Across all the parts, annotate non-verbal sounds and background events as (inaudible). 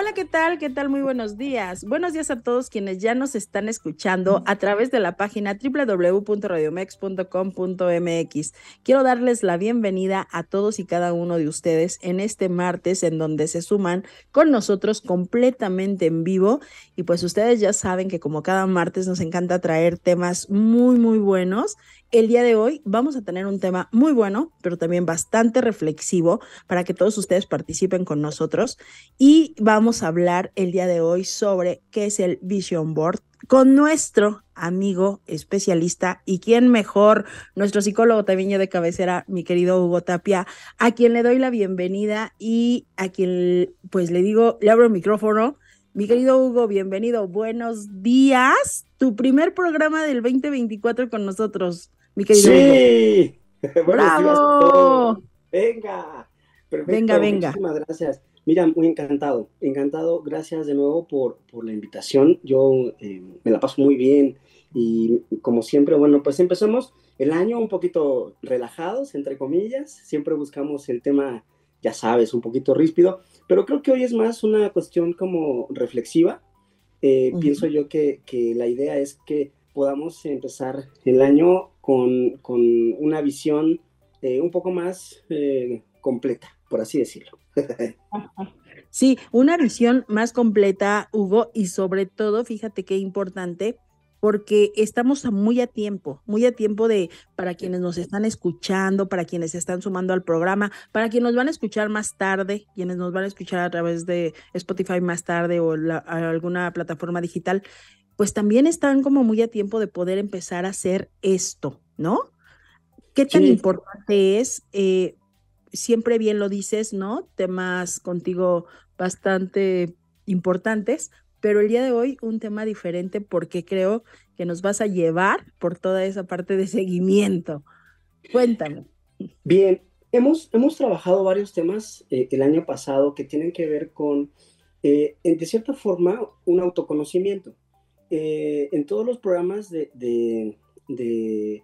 Hola, ¿qué tal? ¿Qué tal? Muy buenos días. Buenos días a todos quienes ya nos están escuchando a través de la página www.radiomex.com.mx. Quiero darles la bienvenida a todos y cada uno de ustedes en este martes en donde se suman con nosotros completamente en vivo. Y pues ustedes ya saben que como cada martes nos encanta traer temas muy, muy buenos el día de hoy vamos a tener un tema muy bueno, pero también bastante reflexivo para que todos ustedes participen con nosotros. Y vamos a hablar el día de hoy sobre qué es el Vision Board con nuestro amigo especialista y quién mejor, nuestro psicólogo también de cabecera, mi querido Hugo Tapia, a quien le doy la bienvenida y a quien pues le digo, le abro el micrófono. Mi querido Hugo, bienvenido, buenos días. Tu primer programa del 2024 con nosotros mi querido. Sí, (laughs) ¡Bravo! Venga, Perfecto. venga, venga. Muchísimas gracias. Mira, muy encantado, encantado. Gracias de nuevo por, por la invitación. Yo eh, me la paso muy bien y como siempre, bueno, pues empezamos el año un poquito relajados, entre comillas. Siempre buscamos el tema, ya sabes, un poquito ríspido, pero creo que hoy es más una cuestión como reflexiva. Eh, pienso yo que, que la idea es que podamos empezar el año con, con una visión eh, un poco más eh, completa, por así decirlo. (laughs) Sí, una visión más completa, Hugo, y sobre todo, fíjate qué importante, porque estamos muy a tiempo, muy a tiempo de, para quienes nos están escuchando, para quienes se están sumando al programa, para quienes nos van a escuchar más tarde, quienes nos van a escuchar a través de Spotify más tarde o alguna plataforma digital, pues también están como muy a tiempo de poder empezar a hacer esto, ¿no? ¿Qué tan importante es? Eh, siempre bien lo dices, ¿no? Temas contigo bastante importantes, pero el día de hoy un tema diferente porque creo que nos vas a llevar por toda esa parte de seguimiento. Cuéntame. Bien, hemos, hemos trabajado varios temas eh, el año pasado que tienen que ver con, eh, de cierta forma, un autoconocimiento. Eh, en todos los programas de, de,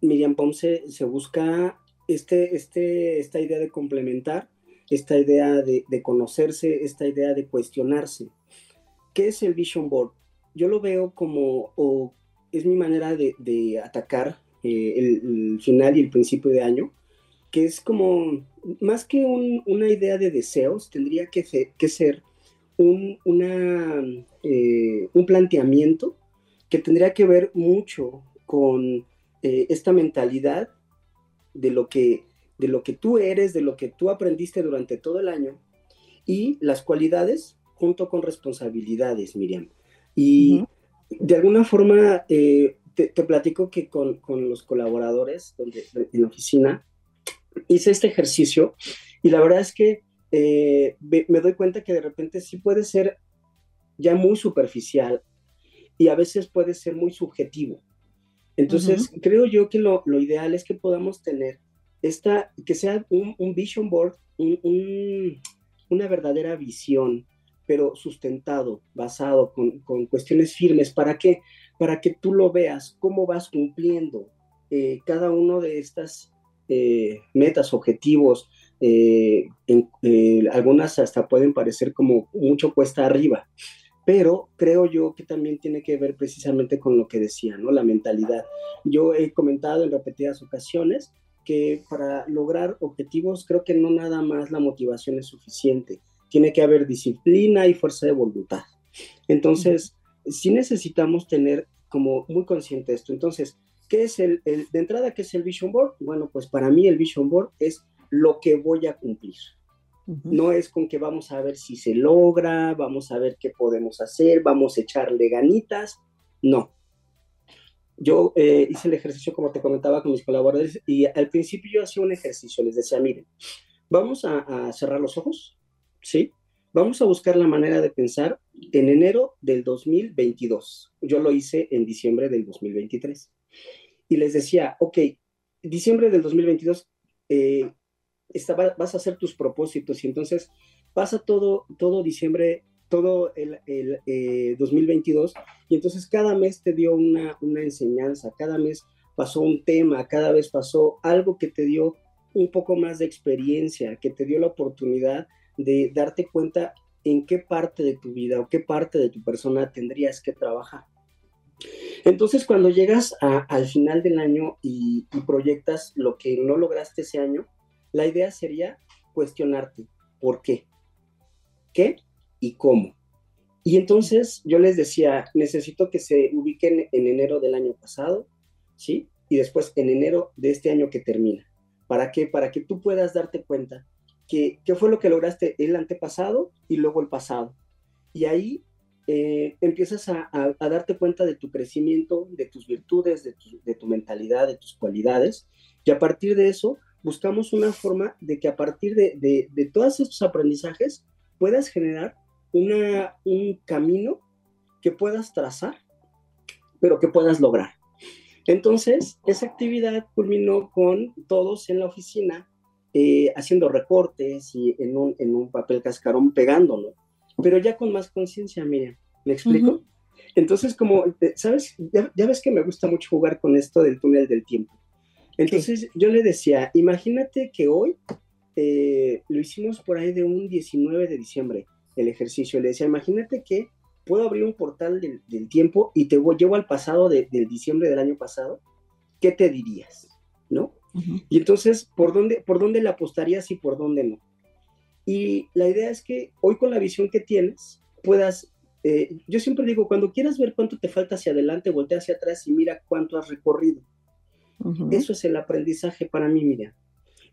Miriam Ponce se busca este, este, esta idea de complementar, esta idea de, conocerse, esta idea de cuestionarse. ¿Qué es el Vision Board? Yo lo veo como, o es mi manera de, atacar eh, el, final y el principio de año, que es como, más que una idea de deseos, tendría que, ser un, eh, un planteamiento que tendría que ver mucho con eh, esta mentalidad de lo, que, de lo que tú eres, de lo que tú aprendiste durante todo el año y las cualidades junto con responsabilidades, Miriam. Y de alguna forma, eh, te, platico que con, con los colaboradores donde, en la oficina hice este ejercicio y la verdad es que eh, me doy cuenta que de repente sí puede ser ya muy superficial y a veces puede ser muy subjetivo. Entonces, creo yo que lo, ideal es que podamos tener esta, que sea un, vision board, una verdadera visión, pero sustentado, basado con, cuestiones firmes. ¿Para qué? Para que tú lo veas, cómo vas cumpliendo eh, cada uno de estas eh, metas, objetivos, eh, eh, algunas hasta pueden parecer como mucho cuesta arriba, pero creo yo que también tiene que ver precisamente con lo que decía, ¿no? La mentalidad. Yo he comentado en repetidas ocasiones que para lograr objetivos creo que no nada más la motivación es suficiente, tiene que haber disciplina y fuerza de voluntad. Entonces, sí necesitamos tener como muy consciente esto. Entonces, ¿qué es el, el, de entrada, qué es el Vision Board? Bueno, pues para mí el Vision Board es lo que voy a cumplir. No es con que vamos a ver si se logra, vamos a ver qué podemos hacer, vamos a echarle ganitas. No. Yo eh, hice el ejercicio, como te comentaba, con mis colaboradores y al principio yo hacía un ejercicio, les decía, miren, vamos a, cerrar los ojos, ¿sí? vamos a buscar la manera de pensar en enero del 2022. Yo lo hice en diciembre del 2023. Y les decía, ok, diciembre del 2022 eh, vas a hacer tus propósitos y entonces pasa todo, todo diciembre, todo el, 2022 eh, y entonces cada mes te dio una, una enseñanza, cada mes pasó un tema, cada vez pasó algo que te dio un poco más de experiencia, que te dio la oportunidad de darte cuenta en qué parte de tu vida o qué parte de tu persona tendrías que trabajar. Entonces, cuando llegas al final del año y, proyectas lo que no lograste ese año, la idea sería cuestionarte por qué, qué y cómo. Y entonces yo les decía, necesito que se ubiquen en enero del año pasado, ¿sí? Y después en enero de este año que termina. ¿Para qué? Para que tú puedas darte cuenta que, qué fue lo que lograste el antepasado y luego el pasado. Y ahí eh, empiezas a, darte cuenta de tu crecimiento, de tus virtudes, de tu, mentalidad, de tus cualidades, y a partir de eso buscamos una forma de que a partir de, todos estos aprendizajes puedas generar una, un camino que puedas trazar, pero que puedas lograr. Entonces, esa actividad culminó con todos en la oficina eh, haciendo recortes y en un, en un papel cascarón pegándolo pero ya con más conciencia, Miriam. ¿Me explico? Entonces, como, ¿sabes? Ya, ves que me gusta mucho jugar con esto del túnel del tiempo. Entonces, yo le decía, imagínate que hoy eh, lo hicimos por ahí de un 19 de diciembre, el ejercicio. Le decía, imagínate que puedo abrir un portal del, tiempo y te llevo al pasado del diciembre del año pasado. ¿Qué te dirías? ¿No? Y entonces, ¿por dónde, ¿por dónde le apostarías y por dónde no? Y la idea es que hoy con la visión que tienes puedas, eh, yo siempre digo, cuando quieras ver cuánto te falta hacia adelante, voltea hacia atrás y mira cuánto has recorrido. Eso es el aprendizaje para mí, mira.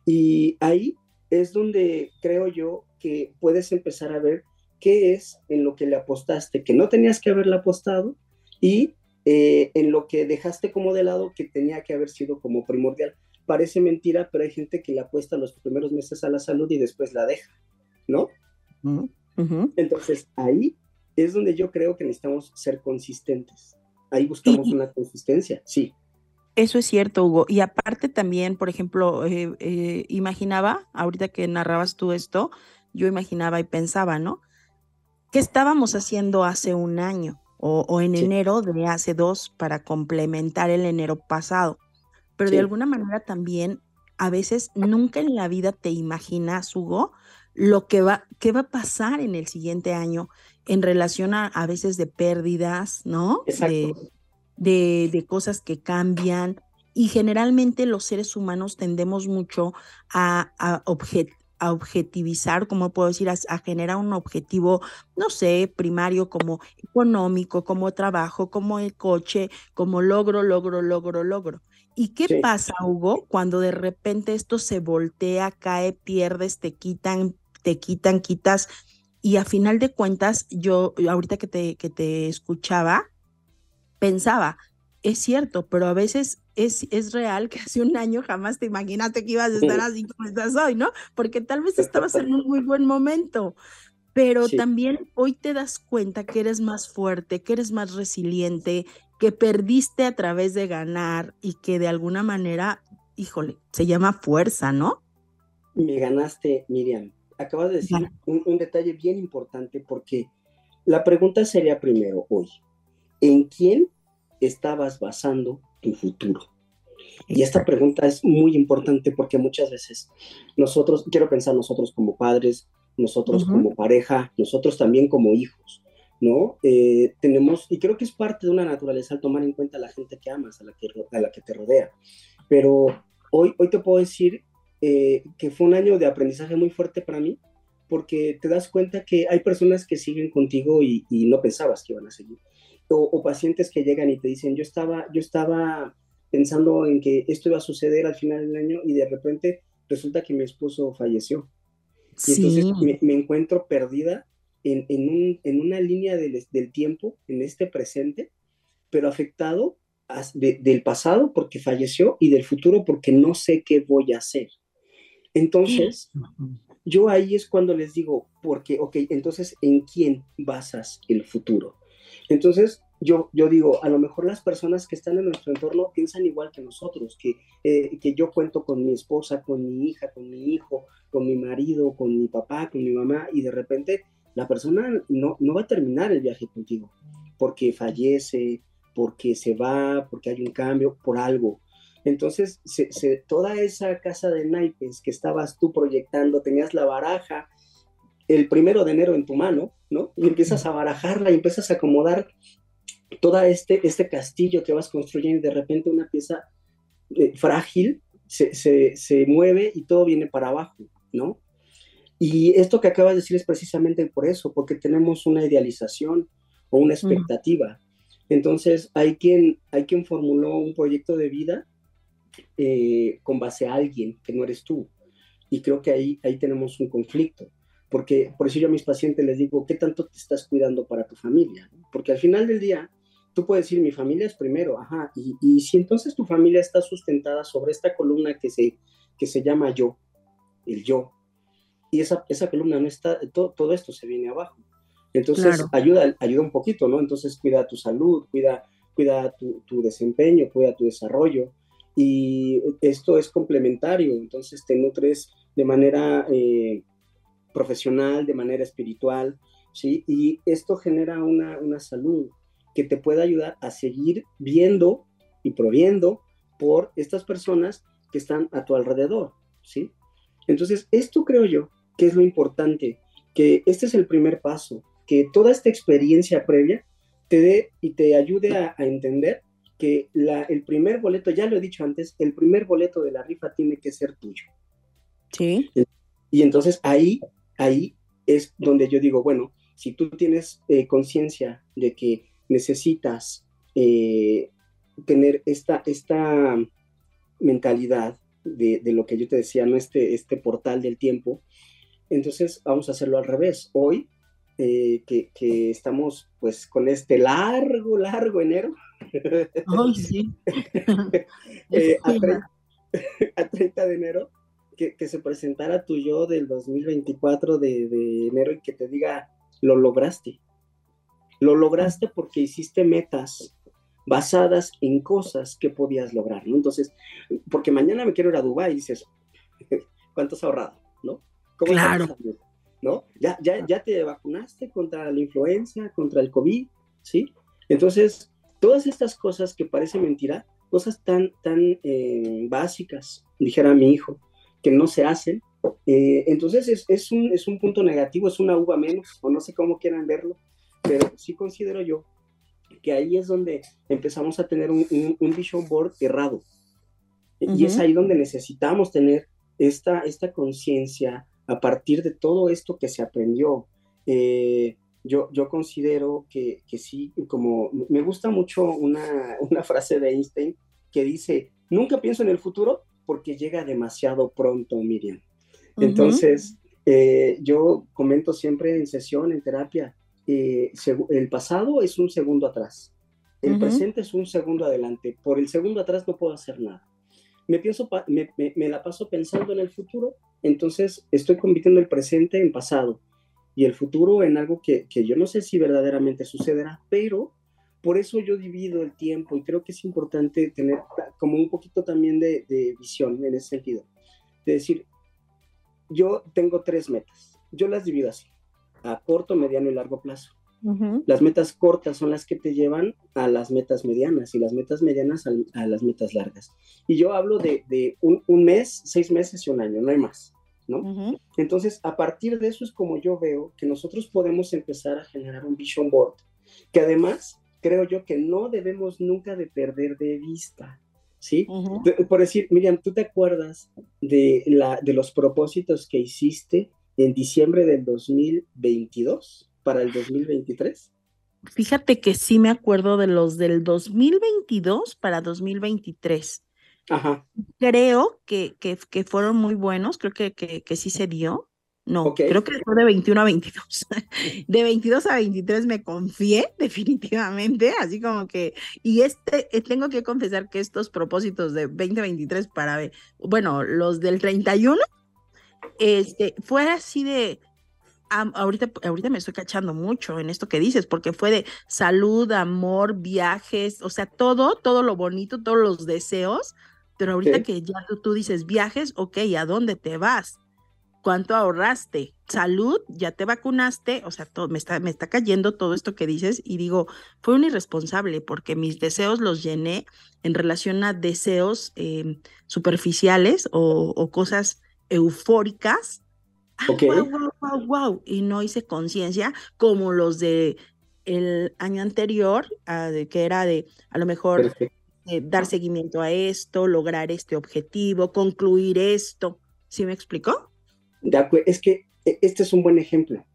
Y ahí es donde creo yo que puedes empezar a ver qué es en lo que le apostaste, que no tenías que haberle apostado, y eh, en lo que dejaste como de lado que tenía que haber sido como primordial. Parece mentira, pero hay gente que le apuesta los primeros meses a la salud y después la deja. ¿no? Entonces, ahí es donde yo creo que necesitamos ser consistentes. Ahí buscamos una consistencia, sí. Eso es cierto, Hugo. Y aparte también, por ejemplo, eh, eh, imaginaba, ahorita que narrabas tú esto, yo imaginaba y pensaba, ¿no? ¿Qué estábamos haciendo hace un año o, en enero de hace dos para complementar el enero pasado? Pero de alguna manera también, a veces nunca en la vida te imaginas, Hugo, lo que va, qué va a pasar en el siguiente año en relación a, a veces de pérdidas, ¿no? De, de, cosas que cambian. Y generalmente los seres humanos tendemos mucho a, a, a objetivizar, como puedo decir, a, generar un objetivo, no sé, primario como económico, como trabajo, como el coche, como logro, logro, logro, logro. ¿Y qué pasa, Hugo, cuando de repente esto se voltea, cae, pierdes, te quitan, te quitan, quitas. Y a final de cuentas, yo ahorita que te, que te escuchaba, pensaba, es cierto, pero a veces es, es real que hace un año jamás te imaginaste que ibas a estar así como estás hoy, ¿no? Porque tal vez estabas en un muy buen momento, pero también hoy te das cuenta que eres más fuerte, que eres más resiliente, que perdiste a través de ganar y que de alguna manera, híjole, se llama fuerza, ¿no? Me ganaste, Miriam. Acabas de decir un, detalle bien importante porque la pregunta sería primero hoy, ¿en quién estabas basando tu futuro? Y esta pregunta es muy importante porque muchas veces nosotros, quiero pensar nosotros como padres, nosotros como pareja, nosotros también como hijos, ¿no? Eh, tenemos, y creo que es parte de una naturaleza al tomar en cuenta a la gente que amas, a la que, a la que te rodea. Pero hoy, hoy te puedo decir eh, que fue un año de aprendizaje muy fuerte para mí, porque te das cuenta que hay personas que siguen contigo y, no pensabas que iban a seguir. O, pacientes que llegan y te dicen, yo estaba, yo estaba pensando en que esto iba a suceder al final del año y de repente resulta que mi esposo falleció. Y entonces me, encuentro perdida en, en, una línea del, del, tiempo, en este presente, pero afectado del pasado porque falleció y del futuro porque no sé qué voy a hacer. Entonces, yo ahí es cuando les digo, porque, ok, entonces, ¿en quién basas el futuro? Entonces, yo, yo digo, a lo mejor las personas que están en nuestro entorno piensan igual que nosotros, que, eh, que yo cuento con mi esposa, con mi hija, con mi hijo, con mi marido, con mi papá, con mi mamá, y de repente la persona no, no va a terminar el viaje contigo, porque fallece, porque se va, porque hay un cambio, por algo. Entonces, toda esa casa de naipes que estabas tú proyectando, tenías la baraja el primero de enero en tu mano, ¿no? Y empiezas a barajarla y empiezas a acomodar todo este, este castillo que vas construyendo y de repente una pieza eh, frágil se, se, mueve y todo viene para abajo, ¿no? Y esto que acabas de decir es precisamente por eso, porque tenemos una idealización o una expectativa. Entonces, hay quien, hay quien formuló un proyecto de vida eh, con base a alguien que no eres tú. Y creo que ahí, ahí tenemos un conflicto. Porque por eso yo a mis pacientes les digo, ¿qué tanto te estás cuidando para tu familia? Porque al final del día, tú puedes decir, mi familia es primero, ajá, y, y si entonces tu familia está sustentada sobre esta columna que se, que se llama yo, el yo, y esa, esa columna no está, todo, todo esto se viene abajo. Entonces, ayuda, ayuda un poquito, ¿no? Entonces, cuida tu salud, cuida, cuida tu, tu desempeño, cuida tu desarrollo, y esto es complementario, entonces te nutres de manera eh, profesional, de manera espiritual, ¿sí? Y esto genera una, una salud que te puede ayudar a seguir viendo y proviendo por estas personas que están a tu alrededor, ¿sí? Entonces, esto creo yo que es lo importante, que este es el primer paso, que toda esta experiencia previa te dé y te ayude a, a entender que la, el primer boleto, ya lo he dicho antes, el primer boleto de la rifa tiene que ser tuyo. Sí. Y entonces ahí, ahí es donde yo digo, bueno, si tú tienes eh, conciencia de que necesitas eh, tener esta, esta mentalidad de, de, lo que yo te decía, ¿no? Este, este portal del tiempo, entonces vamos a hacerlo al revés. Hoy eh, que, que, estamos pues con este largo, largo enero, Ay, sí. (laughs) a, 30, (laughs) a, 30, de enero, que, que, se presentara tu yo del 2024 de, de, enero y que te diga, lo lograste. Lo lograste porque hiciste metas basadas en cosas que podías lograr, ¿no? Entonces, porque mañana me quiero ir a Dubái y dices, (laughs) ¿cuánto has ahorrado? ¿No? ¿Cómo claro. ¿No? Ya, ya, ya te vacunaste contra la influenza, contra el COVID, ¿sí? Entonces, Todas estas cosas que parece mentira, cosas tan, tan eh, básicas, dijera mi hijo, que no se hacen, eh, entonces es, es, un, es un punto negativo, es una uva menos, o no sé cómo quieran verlo, pero sí considero yo que ahí es donde empezamos a tener un, un, un vision board errado. Uh -huh. Y es ahí donde necesitamos tener esta, esta conciencia a partir de todo esto que se aprendió. Eh, yo, yo considero que, que, sí, como me gusta mucho una, una frase de Einstein que dice, nunca pienso en el futuro porque llega demasiado pronto, Miriam. Uh -huh. Entonces, eh, yo comento siempre en sesión, en terapia, eh, el pasado es un segundo atrás, el uh -huh. presente es un segundo adelante, por el segundo atrás no puedo hacer nada. Me, pienso, me, me, me la paso pensando en el futuro, entonces estoy convirtiendo el presente en pasado y el futuro en algo que, que, yo no sé si verdaderamente sucederá, pero por eso yo divido el tiempo y creo que es importante tener como un poquito también de, de visión en ese sentido. De decir, yo tengo tres metas, yo las divido así, a corto, mediano y largo plazo. Uh -huh. Las metas cortas son las que te llevan a las metas medianas y las metas medianas a, a las metas largas. Y yo hablo de, de un, un, mes, seis meses y un año, no hay más. ¿no? Uh -huh. Entonces, a partir de eso es como yo veo que nosotros podemos empezar a generar un vision board, que además creo yo que no debemos nunca de perder de vista, ¿sí? Uh -huh. por decir, Miriam, ¿tú te acuerdas de, la, de los propósitos que hiciste en diciembre del 2022 para el 2023? Fíjate que sí me acuerdo de los del 2022 para 2023. Ajá. Creo que, que, que, fueron muy buenos, creo que, que, que sí se dio. No, okay. creo que fue de 21 a 22. (laughs) De 22 a 23 me confié (laughs) definitivamente, así como que, y este, eh, tengo que confesar que estos propósitos de 2023 para, bueno, los del 31 este, fue así de, ahorita, ahorita me estoy cachando mucho en esto que dices, porque fue de salud, amor, viajes, o sea, todo, todo lo bonito, todos los deseos, pero ahorita que ya tú, dices viajes, ok, ¿a dónde te vas? ¿Cuánto ahorraste? Salud, ya te vacunaste, o sea, todo, me, está, me está cayendo todo esto que dices y digo, fue un irresponsable porque mis deseos los llené en relación a deseos em, superficiales o, o cosas eufóricas wow, wow, wow, wow. Y no hice conciencia como los de el año anterior, ah, que era de a lo mejor eh, dar seguimiento a esto, lograr este objetivo, concluir esto. ¿Sí me explicó? Es que e, este es un buen ejemplo.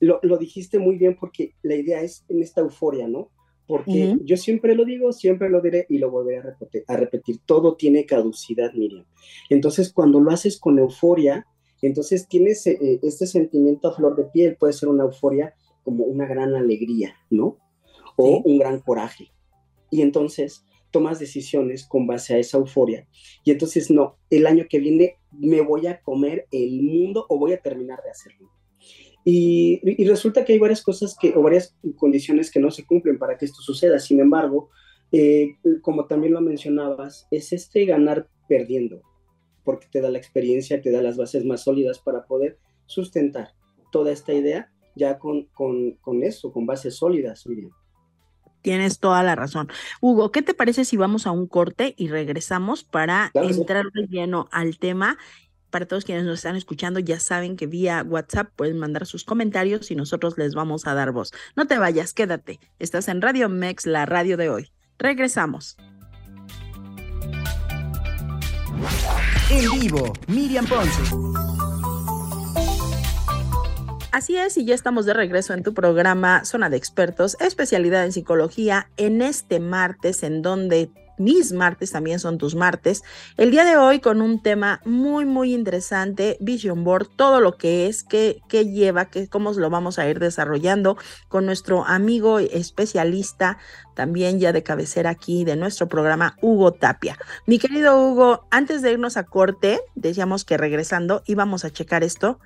Lo, lo, dijiste muy bien porque la idea es en esta euforia, ¿no? Porque yo siempre lo digo, siempre lo diré y lo volveré a repetir, a repetir. Todo tiene caducidad, Miriam. Entonces, cuando lo haces con euforia, entonces tienes eh, este sentimiento a flor de piel, puede ser una euforia como una gran alegría, ¿no? O un gran coraje. Y entonces tomas decisiones con base a esa euforia. Y entonces, no, el año que viene me voy a comer el mundo o voy a terminar de hacerlo. Y, resulta que hay varias cosas que, o varias condiciones que no se cumplen para que esto suceda. Sin embargo, eh, como también lo mencionabas, es este ganar perdiendo porque te da la experiencia, te da las bases más sólidas para poder sustentar toda esta idea ya con, con, eso, con bases sólidas, Tienes toda la razón. Hugo, ¿qué te parece si vamos a un corte y regresamos para entrar de lleno al tema? Para todos quienes nos están escuchando, ya saben que vía WhatsApp pueden mandar sus comentarios y nosotros les vamos a dar voz. No te vayas, quédate. Estás en Radio Mex, la radio de hoy. Regresamos. En vivo, Miriam Ponce. Así es, y ya estamos de regreso en tu programa Zona de Expertos, especialidad en psicología, en este martes, en donde mis martes también son tus martes. El día de hoy con un tema muy, muy interesante, Vision Board, todo lo que es, qué, qué lleva, qué, cómo lo vamos a ir desarrollando con nuestro amigo especialista, también ya de cabecera aquí de nuestro programa, Hugo Tapia. Mi querido Hugo, antes de irnos a corte, decíamos que regresando íbamos a checar esto,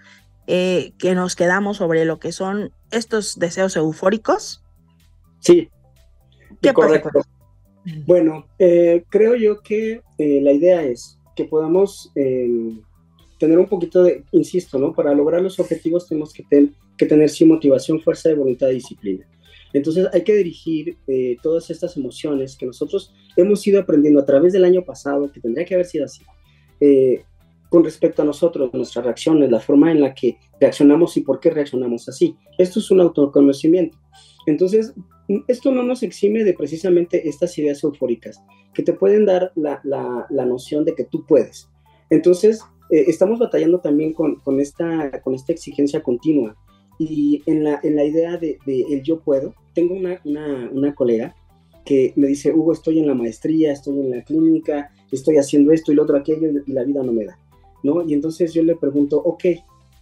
eh, que nos quedamos sobre lo que son estos deseos eufóricos. Sí. ¿Qué correcto. Bueno, eh, creo yo que eh, la idea es que podamos tener un poquito de, insisto, ¿no? Para lograr los objetivos tenemos que, que tener sí motivación, fuerza de voluntad y disciplina. Entonces hay que dirigir eh, todas estas emociones que nosotros hemos ido aprendiendo a través del año pasado, que tendría que haber sido así, con respecto a nosotros, nuestras reacciones, la forma en la que reaccionamos y por qué reaccionamos así. Esto es un autoconocimiento. Entonces, esto no nos exime de precisamente estas ideas eufóricas que te pueden dar la, la, noción de que tú puedes. Entonces, eh, estamos batallando también con, con, esta, con esta exigencia continua y en la, en la idea de, de, el yo puedo, tengo una, una, una, colega que me dice, Hugo, estoy en la maestría, estoy en la clínica, estoy haciendo esto y lo otro, aquello, y la vida no me da, ¿no? Y entonces yo le pregunto, ok,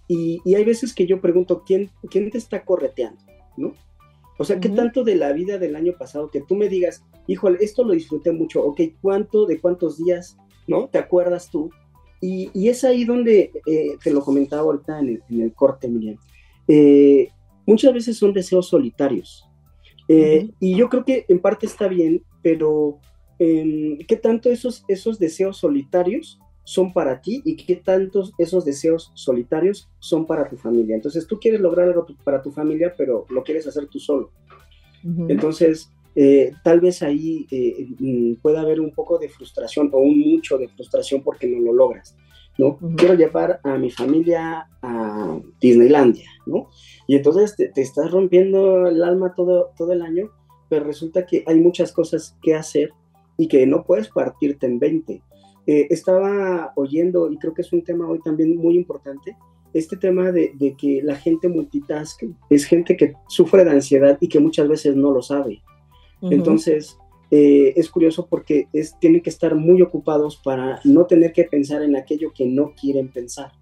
y, y hay veces que yo pregunto, ¿quién, ¿quién te está correteando? ¿no? O sea, ¿qué tanto de la vida del año pasado que tú me digas, híjole, esto lo disfruté mucho, ok, ¿cuánto, de cuántos días, ¿no? ¿Te acuerdas tú? Y, es ahí donde, eh, te lo comentaba ahorita en el, corte, Miriam, eh, muchas veces son deseos solitarios. Eh, y yo creo que en parte está bien, pero em, ¿qué tanto esos, esos deseos solitarios son para ti y qué tantos esos deseos solitarios son para tu familia. Entonces tú quieres lograr algo para tu familia, pero lo quieres hacer tú solo. Entonces, eh, tal vez ahí eh, mm, pueda haber un poco de frustración o un mucho de frustración porque no lo logras. ¿no? Quiero llevar a mi familia a Disneylandia, ¿no? Y entonces te, te, estás rompiendo el alma todo, todo el año, pero resulta que hay muchas cosas que hacer y que no puedes partirte en 20. Eh, estaba oyendo, y creo que es un tema hoy también muy importante, este tema de, que la gente multitask es gente que sufre de ansiedad y que muchas veces no lo sabe. Entonces, eh, es curioso porque es, tienen que estar muy ocupados para no tener que pensar en aquello que no quieren pensar.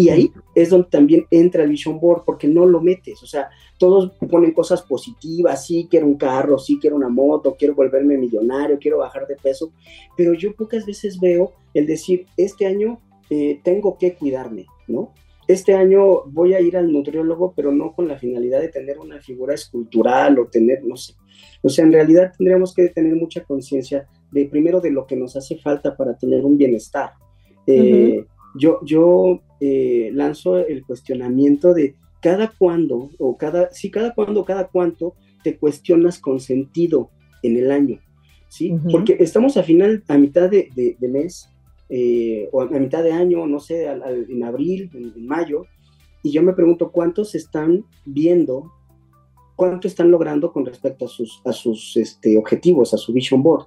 Y ahí es donde también entra el Vision Board, porque no lo metes. O sea, todos ponen cosas positivas, sí, quiero un carro, sí, quiero una moto, quiero volverme millonario, quiero bajar de peso, pero yo pocas veces veo el decir, este año eh, tengo que cuidarme, ¿no? Este año voy a ir al nutriólogo, pero no con la finalidad de tener una figura escultural o tener, no sé. O sea, en realidad tendríamos que tener mucha conciencia de primero de lo que nos hace falta para tener un bienestar. Eh, yo yo eh, lanzo el cuestionamiento de cada cuándo, o cada, sí, cada cuándo, cada cuánto te cuestionas con sentido en el año, ¿sí? Porque estamos a final, a mitad de, mes, eh, o a mitad de año, no sé, en abril, en, mayo, y yo me pregunto cuántos están viendo, cuánto están logrando con respecto a sus, a sus este, objetivos, a su vision board.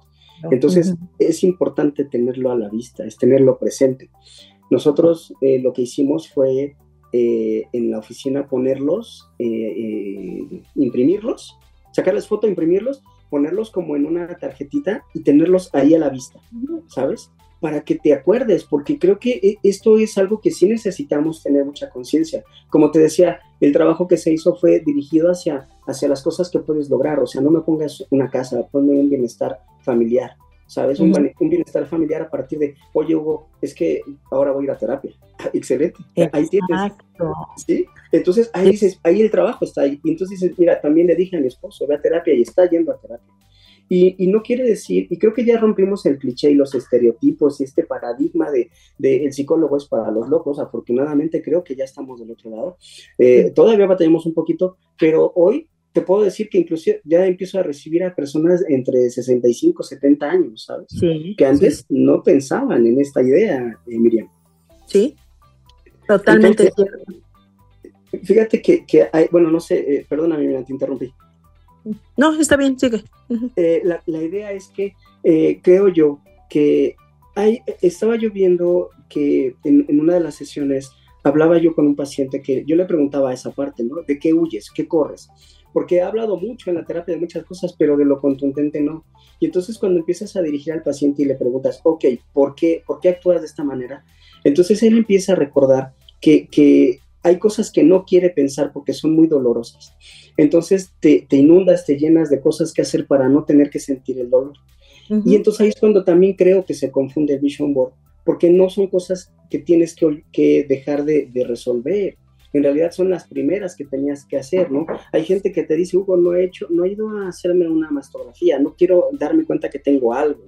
Entonces, es importante tenerlo a la vista, es tenerlo presente. Nosotros eh, lo que hicimos fue eh, en la oficina ponerlos, imprimirlos sacarles foto, imprimirlos, ponerlos como en una tarjetita y tenerlos ahí a la vista, ¿sabes? Para que te acuerdes, porque creo que esto es algo que sí necesitamos tener mucha conciencia. Como te decía, el trabajo que se hizo fue dirigido hacia, hacia las cosas que puedes lograr, o sea, no me pongas una casa, ponme un bienestar familiar, ¿sabes? Un, bienestar familiar a partir de, oye, Hugo, es que ahora voy a ir a terapia. (laughs) Excelente. Ahí tienes. ¿Sí? Entonces, ahí dices, ahí el trabajo está ahí. Y entonces dices, mira, también le dije a mi esposo, ve a terapia y está yendo a terapia. Y, no quiere decir, y creo que ya rompimos el cliché y los estereotipos y este paradigma de, el psicólogo es para los locos. Afortunadamente creo que ya estamos del otro lado. Eh, todavía batallamos un poquito, pero hoy te puedo decir que inclusive ya empiezo a recibir a personas entre 65 y 70 años, ¿sabes? Sí, que antes no pensaban en esta idea, eh, Miriam. Sí, totalmente cierto. Fíjate que, que, hay, bueno, no sé, eh, perdóname, Miriam, te interrumpí. No, está bien, sigue. Eh, la, la, idea es que creo yo que hay, estaba yo viendo que en, en una de las sesiones hablaba yo con un paciente que yo le preguntaba esa parte, ¿no? ¿De qué huyes? ¿Qué corres? Porque he hablado mucho en la terapia de muchas cosas, pero de lo contundente no. Y entonces cuando empiezas a dirigir al paciente y le preguntas, ok, ¿por qué, ¿por qué actúas de esta manera? Entonces él empieza a recordar que, que hay cosas que no quiere pensar porque son muy dolorosas. Entonces te, te, inundas, te llenas de cosas que hacer para no tener que sentir el dolor. Y entonces ahí es cuando también creo que se confunde el vision board, porque no son cosas que tienes que, que dejar de, de resolver en realidad son las primeras que tenías que hacer, ¿no? Hay gente que te dice, Hugo, no he hecho, no he ido a hacerme una mastografía, no quiero darme cuenta que tengo algo.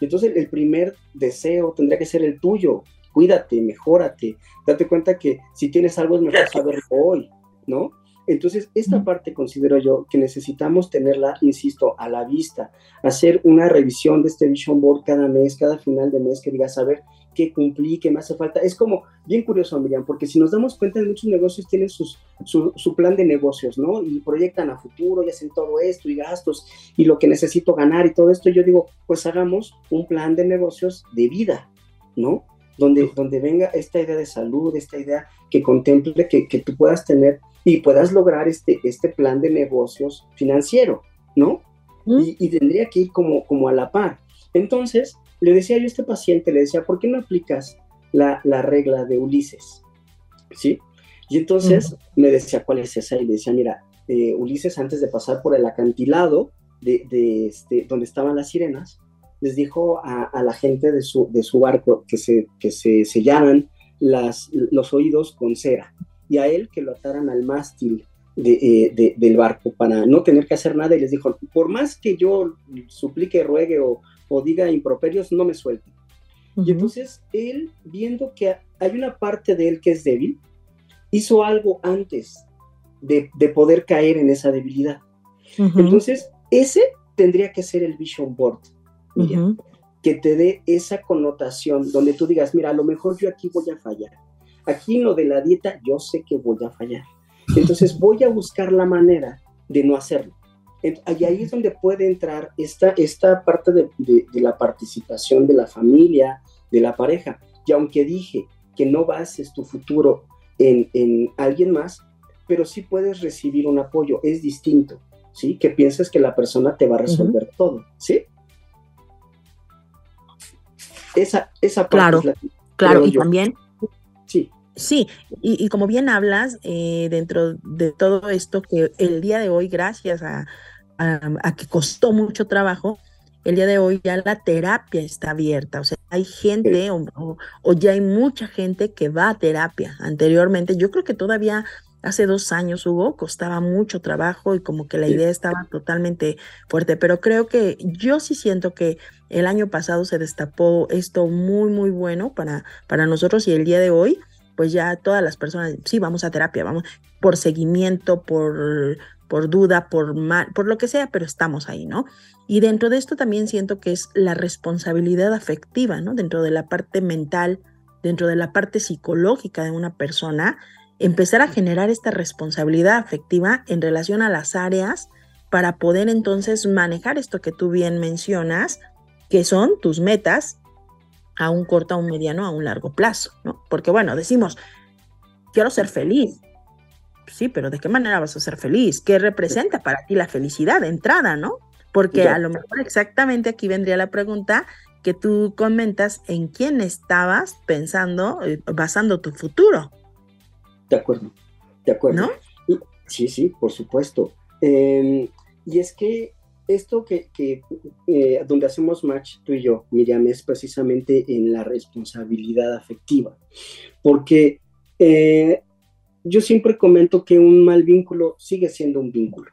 Entonces el primer deseo tendría que ser el tuyo, cuídate, mejórate, date cuenta que si tienes algo es mejor saberlo hoy, ¿no? Entonces, esta parte considero yo que necesitamos tenerla, insisto, a la vista, hacer una revisión de este Vision Board cada mes, cada final de mes, que digas, a ver, qué cumplí, qué me hace falta. Es como bien curioso, Miriam, porque si nos damos cuenta, muchos negocios tienen sus, su, su, plan de negocios, ¿no? Y proyectan a futuro y hacen todo esto y gastos y lo que necesito ganar y todo esto. Yo digo, pues hagamos un plan de negocios de vida, ¿no? Donde, donde venga esta idea de salud, esta idea que contemple que, que tú puedas tener y puedas lograr este, este plan de negocios financiero, ¿no? Y, y, tendría que ir como, como a la par. Entonces, le decía yo a este paciente, le decía, ¿por qué no aplicas la, la regla de Ulises? ¿Sí? Y entonces me decía, ¿cuál es esa? Y le decía, mira, eh, Ulises antes de pasar por el acantilado de, de este, donde estaban las sirenas, les dijo a, a, la gente de su, de su barco que se, que se sellaran las, los oídos con cera y a él que lo ataran al mástil de, eh, del barco para no tener que hacer nada y les dijo, por más que yo suplique, ruegue o, o diga improperios, no me suelte. Y entonces él, viendo que hay una parte de él que es débil, hizo algo antes de, de poder caer en esa debilidad. Entonces, ese tendría que ser el vision board, que te dé esa connotación donde tú digas, mira, a lo mejor yo aquí voy a fallar Aquí en lo de la dieta yo sé que voy a fallar. (laughs) Entonces voy a buscar la manera de no hacerlo. Y ahí es donde puede entrar esta, esta parte de, la participación de la familia, de la pareja. Y aunque dije que no bases tu futuro en, en alguien más, pero sí puedes recibir un apoyo, es distinto, ¿sí? Que pienses que la persona te va a resolver todo, ¿sí? Esa, esa parte claro, claro, y también Sí. Sí, y, como bien hablas, eh, dentro de todo esto que el día de hoy, gracias a, que costó mucho trabajo, el día de hoy ya la terapia está abierta, o sea, hay gente o, ya hay mucha gente que va a terapia. Anteriormente, yo creo que todavía hace dos años, Hugo, costaba mucho trabajo y como que la idea estaba totalmente fuerte, pero creo que yo sí siento que el año pasado se destapó esto muy, muy bueno para, para nosotros y el día de hoy, pues ya todas las personas, sí, vamos a terapia, vamos por seguimiento, por, por duda, por, mal, por lo que sea, pero estamos ahí, ¿no? Y dentro de esto también siento que es la responsabilidad afectiva, ¿no? Dentro de la parte mental, dentro de la parte psicológica de una persona, empezar a generar esta responsabilidad afectiva en relación a las áreas para poder entonces manejar esto que tú bien mencionas, que son tus metas a un corto, a un mediano, a un largo plazo, ¿no? Porque bueno, decimos, quiero ser feliz. Sí, pero ¿de qué manera vas a ser feliz? ¿Qué representa para ti la felicidad de entrada, no? Porque a lo mejor exactamente aquí vendría la pregunta que tú comentas en quién estabas pensando, eh, basando tu futuro. De acuerdo, de acuerdo. ¿No? Sí, sí, por supuesto. Em, y es que esto que, eh, donde hacemos match tú y yo, Miriam, es precisamente en la responsabilidad afectiva. Porque eh, yo siempre comento que un mal vínculo sigue siendo un vínculo.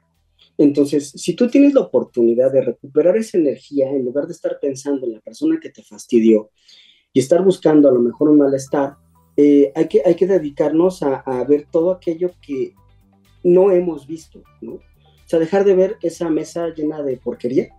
Entonces, si tú tienes la oportunidad de recuperar esa energía en lugar de estar pensando en la persona que te fastidió y estar buscando a lo mejor un malestar, eh, hay, que, hay que dedicarnos a, ver todo aquello que no hemos visto, ¿no? O sea, dejar de ver esa mesa llena de porquería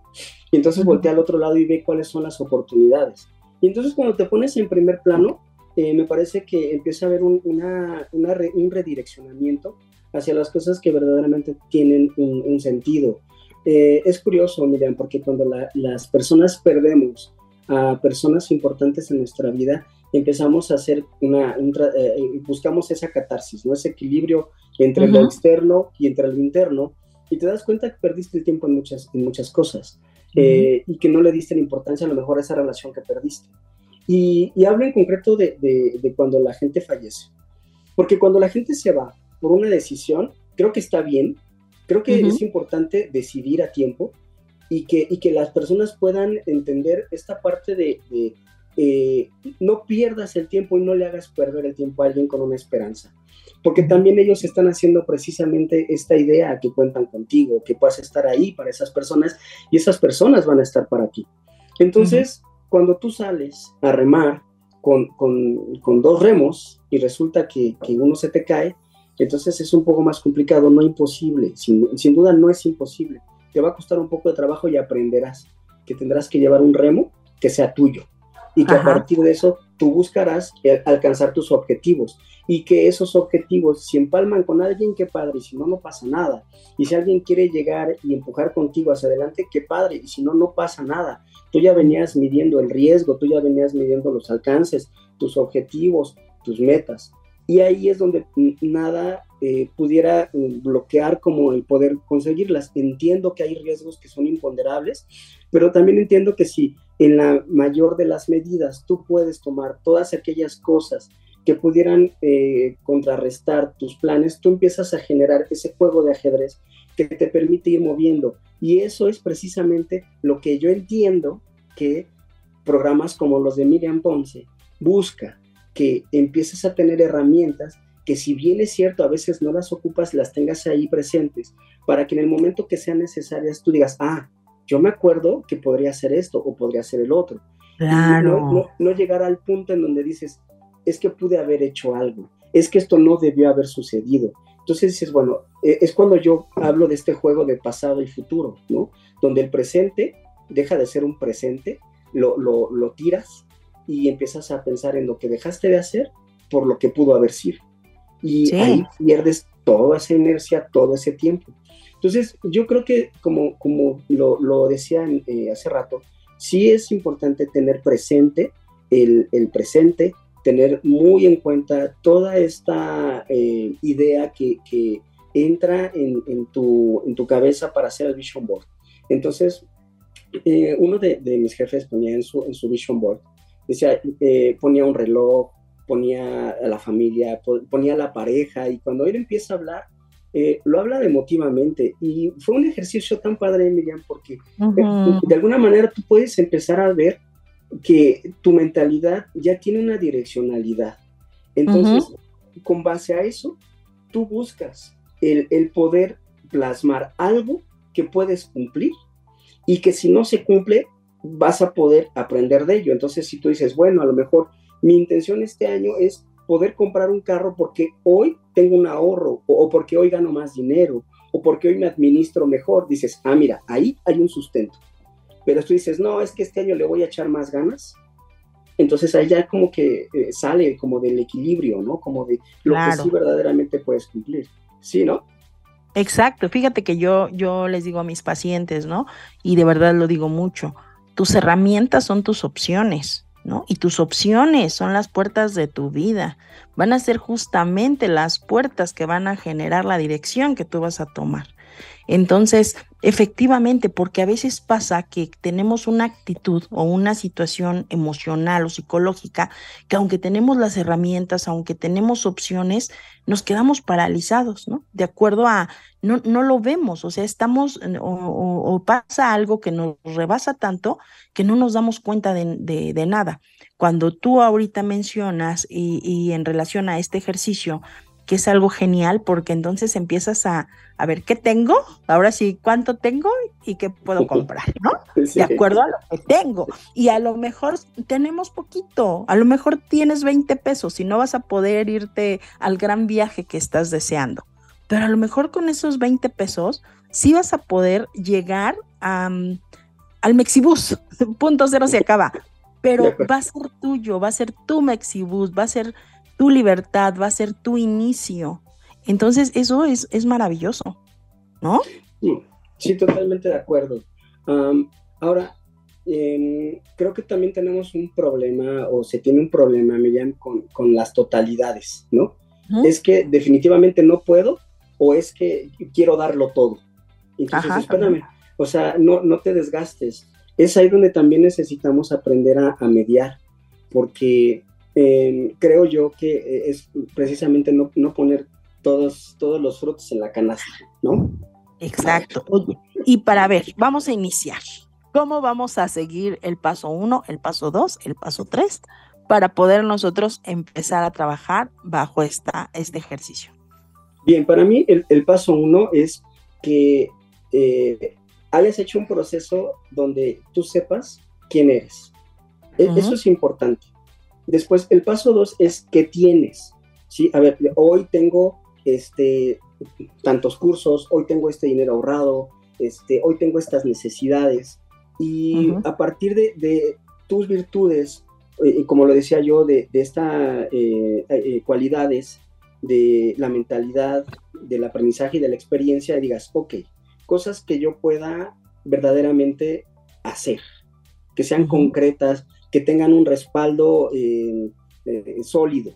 y entonces voltea al otro lado y ve cuáles son las oportunidades. Y entonces cuando te pones en primer plano, eh, me parece que empieza a haber un, una, un redireccionamiento hacia las cosas que verdaderamente tienen un, sentido. Eh, es curioso, Miriam, porque cuando las personas perdemos a personas importantes en nuestra vida, empezamos a hacer una, eh, buscamos esa catarsis, ¿no? Ese equilibrio entre lo externo y entre lo interno, y te das cuenta que perdiste el tiempo en muchas, en muchas cosas, eh, y que no le diste la importancia a lo mejor a esa relación que perdiste. Y, y hablo en concreto de, de, cuando la gente fallece, porque cuando la gente se va por una decisión, creo que está bien, creo que es importante decidir a tiempo, y que, y que las personas puedan entender esta parte de, eh, no pierdas el tiempo y no le hagas perder el tiempo a alguien con una esperanza. Porque también ellos están haciendo precisamente esta idea que cuentan contigo, que puedas estar ahí para esas personas y esas personas van a estar para ti. Entonces, cuando tú sales a remar con, con, con dos remos y resulta que, que, uno se te cae, entonces es un poco más complicado, no imposible, sin, sin duda no es imposible. Te va a costar un poco de trabajo y aprenderás que tendrás que llevar un remo que sea tuyo, y que a partir de eso tú buscarás alcanzar tus objetivos y que esos objetivos si empalman con alguien, qué padre, y si no, no pasa nada. Y si alguien quiere llegar y empujar contigo hacia adelante, qué padre, y si no, no pasa nada. Tú ya venías midiendo el riesgo, tú ya venías midiendo los alcances, tus objetivos, tus metas. Y ahí es donde nada eh, pudiera mm, bloquear como el poder conseguirlas. Entiendo que hay riesgos que son imponderables, pero también entiendo que si en la mayor de las medidas tú puedes tomar todas aquellas cosas que pudieran eh, contrarrestar tus planes, tú empiezas a generar ese juego de ajedrez que te permite ir moviendo. Y eso es precisamente lo que yo entiendo que programas como los de Miriam Ponce busca, que empieces a tener herramientas que si bien es cierto, a veces no las ocupas, las tengas ahí presentes, para que en el momento que sean necesarias tú digas, ah, yo me acuerdo que podría ser esto o podría ser el otro. Claro. No, llegar al punto en donde dices, es que pude haber hecho algo, es que esto no debió haber sucedido. Entonces dices, bueno, e, es cuando yo hablo de este juego de pasado y futuro, ¿no? Donde el presente deja de ser un presente, lo, lo, tiras y empiezas a pensar en lo que dejaste de hacer por lo que pudo haber sido. Y ahí pierdes toda esa inercia, todo ese tiempo. Entonces, yo creo que, como, como lo, lo decía eh, hace rato, sí es importante tener presente el, el presente, tener muy en cuenta toda esta eh, idea que, que entra en, en, tu, en, tu, cabeza para hacer el vision board. Entonces, eh, uno de, de, mis jefes ponía en su, en su vision board, decía, ponía un reloj, ponía a la familia, ponía a la pareja, y cuando él empieza a hablar, eh, lo habla emotivamente y fue un ejercicio tan padre, Miriam, porque eh, de alguna manera tú puedes empezar a ver que tu mentalidad ya tiene una direccionalidad. Entonces, con base a eso, tú buscas el, el poder plasmar algo que puedes cumplir y que si no se cumple, vas a poder aprender de ello. Entonces, si tú dices, bueno, a lo mejor mi intención este año es poder comprar un carro porque hoy tengo un ahorro o, porque hoy gano más dinero o porque hoy me administro mejor, dices, ah, mira, ahí hay un sustento. Pero tú dices, no, es que este año le voy a echar más ganas. Entonces ahí ya como que eh, sale como del equilibrio, ¿no? Como de lo que sí verdaderamente puedes cumplir. Sí, ¿no? Exacto. Fíjate que yo, yo les digo a mis pacientes, ¿no? Y de verdad lo digo mucho. Tus herramientas son tus opciones. ¿No? Y tus opciones son las puertas de tu vida. Van a ser justamente las puertas que van a generar la dirección que tú vas a tomar. Entonces, efectivamente, porque a veces pasa que tenemos una actitud o una situación emocional o psicológica que aunque tenemos las herramientas, aunque tenemos opciones, nos quedamos paralizados, ¿no? De acuerdo a, no, no lo vemos, o sea, estamos o, pasa algo que nos rebasa tanto que no nos damos cuenta de, nada. Cuando tú ahorita mencionas y en relación a este ejercicio, que es algo genial porque entonces empiezas a, a, ver qué tengo, ahora sí, cuánto tengo y qué puedo comprar, ¿no? De acuerdo a lo que tengo. Y a lo mejor tenemos poquito, a lo mejor tienes 20 pesos y no vas a poder irte al gran viaje que estás deseando. Pero a lo mejor con esos 20 pesos sí vas a poder llegar a, al Mexibus. (laughs) Punto cero se acaba. Pero va a ser tuyo, va a ser tu Mexibus, va a ser tu libertad, va a ser tu inicio. Entonces, eso es, es maravilloso, ¿no? Sí, totalmente de acuerdo. ahora, em, creo que también tenemos un problema, o se tiene un problema, Miriam, con, con las totalidades, ¿no? Es que definitivamente no puedo, o es que quiero darlo todo. Entonces, espérame, o sea, no, no te desgastes. Es ahí donde también necesitamos aprender a, a mediar, porque creo yo que eh, es precisamente no, no, poner todos, todos los frutos en la canasta, ¿no? Exacto. y para ver, vamos a iniciar. ¿Cómo vamos a seguir el paso uno, el paso dos, el paso tres, para poder nosotros empezar a trabajar bajo esta, este ejercicio? Bien, para mí el, el paso uno es que eh, hayas hecho un proceso donde tú sepas quién eres. E, eso es importante. Después, el paso dos es qué tienes. ¿sí? A ver, hoy tengo este, tantos cursos, hoy tengo este dinero ahorrado, este, hoy tengo estas necesidades. Y a partir de, tus virtudes, eh, como lo decía yo, de, estas eh, eh, cualidades, de la mentalidad, del aprendizaje y de la experiencia, digas, ok, cosas que yo pueda verdaderamente hacer, que sean concretas, que tengan un respaldo eh, eh, sólido.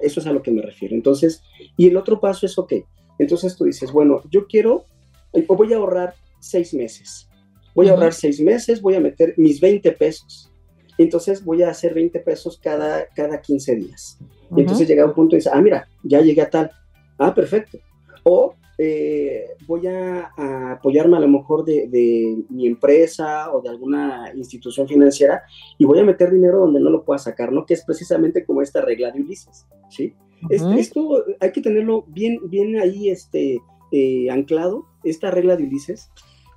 Eso es a lo que me refiero. Entonces, y el otro paso es, ok, entonces tú dices, bueno, yo quiero, eh, voy a ahorrar seis meses. Voy a ahorrar seis meses, voy a meter mis 20 pesos. Entonces voy a hacer 20 pesos cada, cada 15 días. Entonces llega un punto y dice, ah, mira, ya llegué a tal. Ah, perfecto. O eh, voy a, apoyarme a lo mejor de, mi empresa o de alguna institución financiera y voy a meter dinero donde no lo pueda sacar, ¿no? Que es precisamente como esta regla de Ulises, ¿sí? esto hay que tenerlo bien, bien ahí este, eh, anclado, esta regla de Ulises,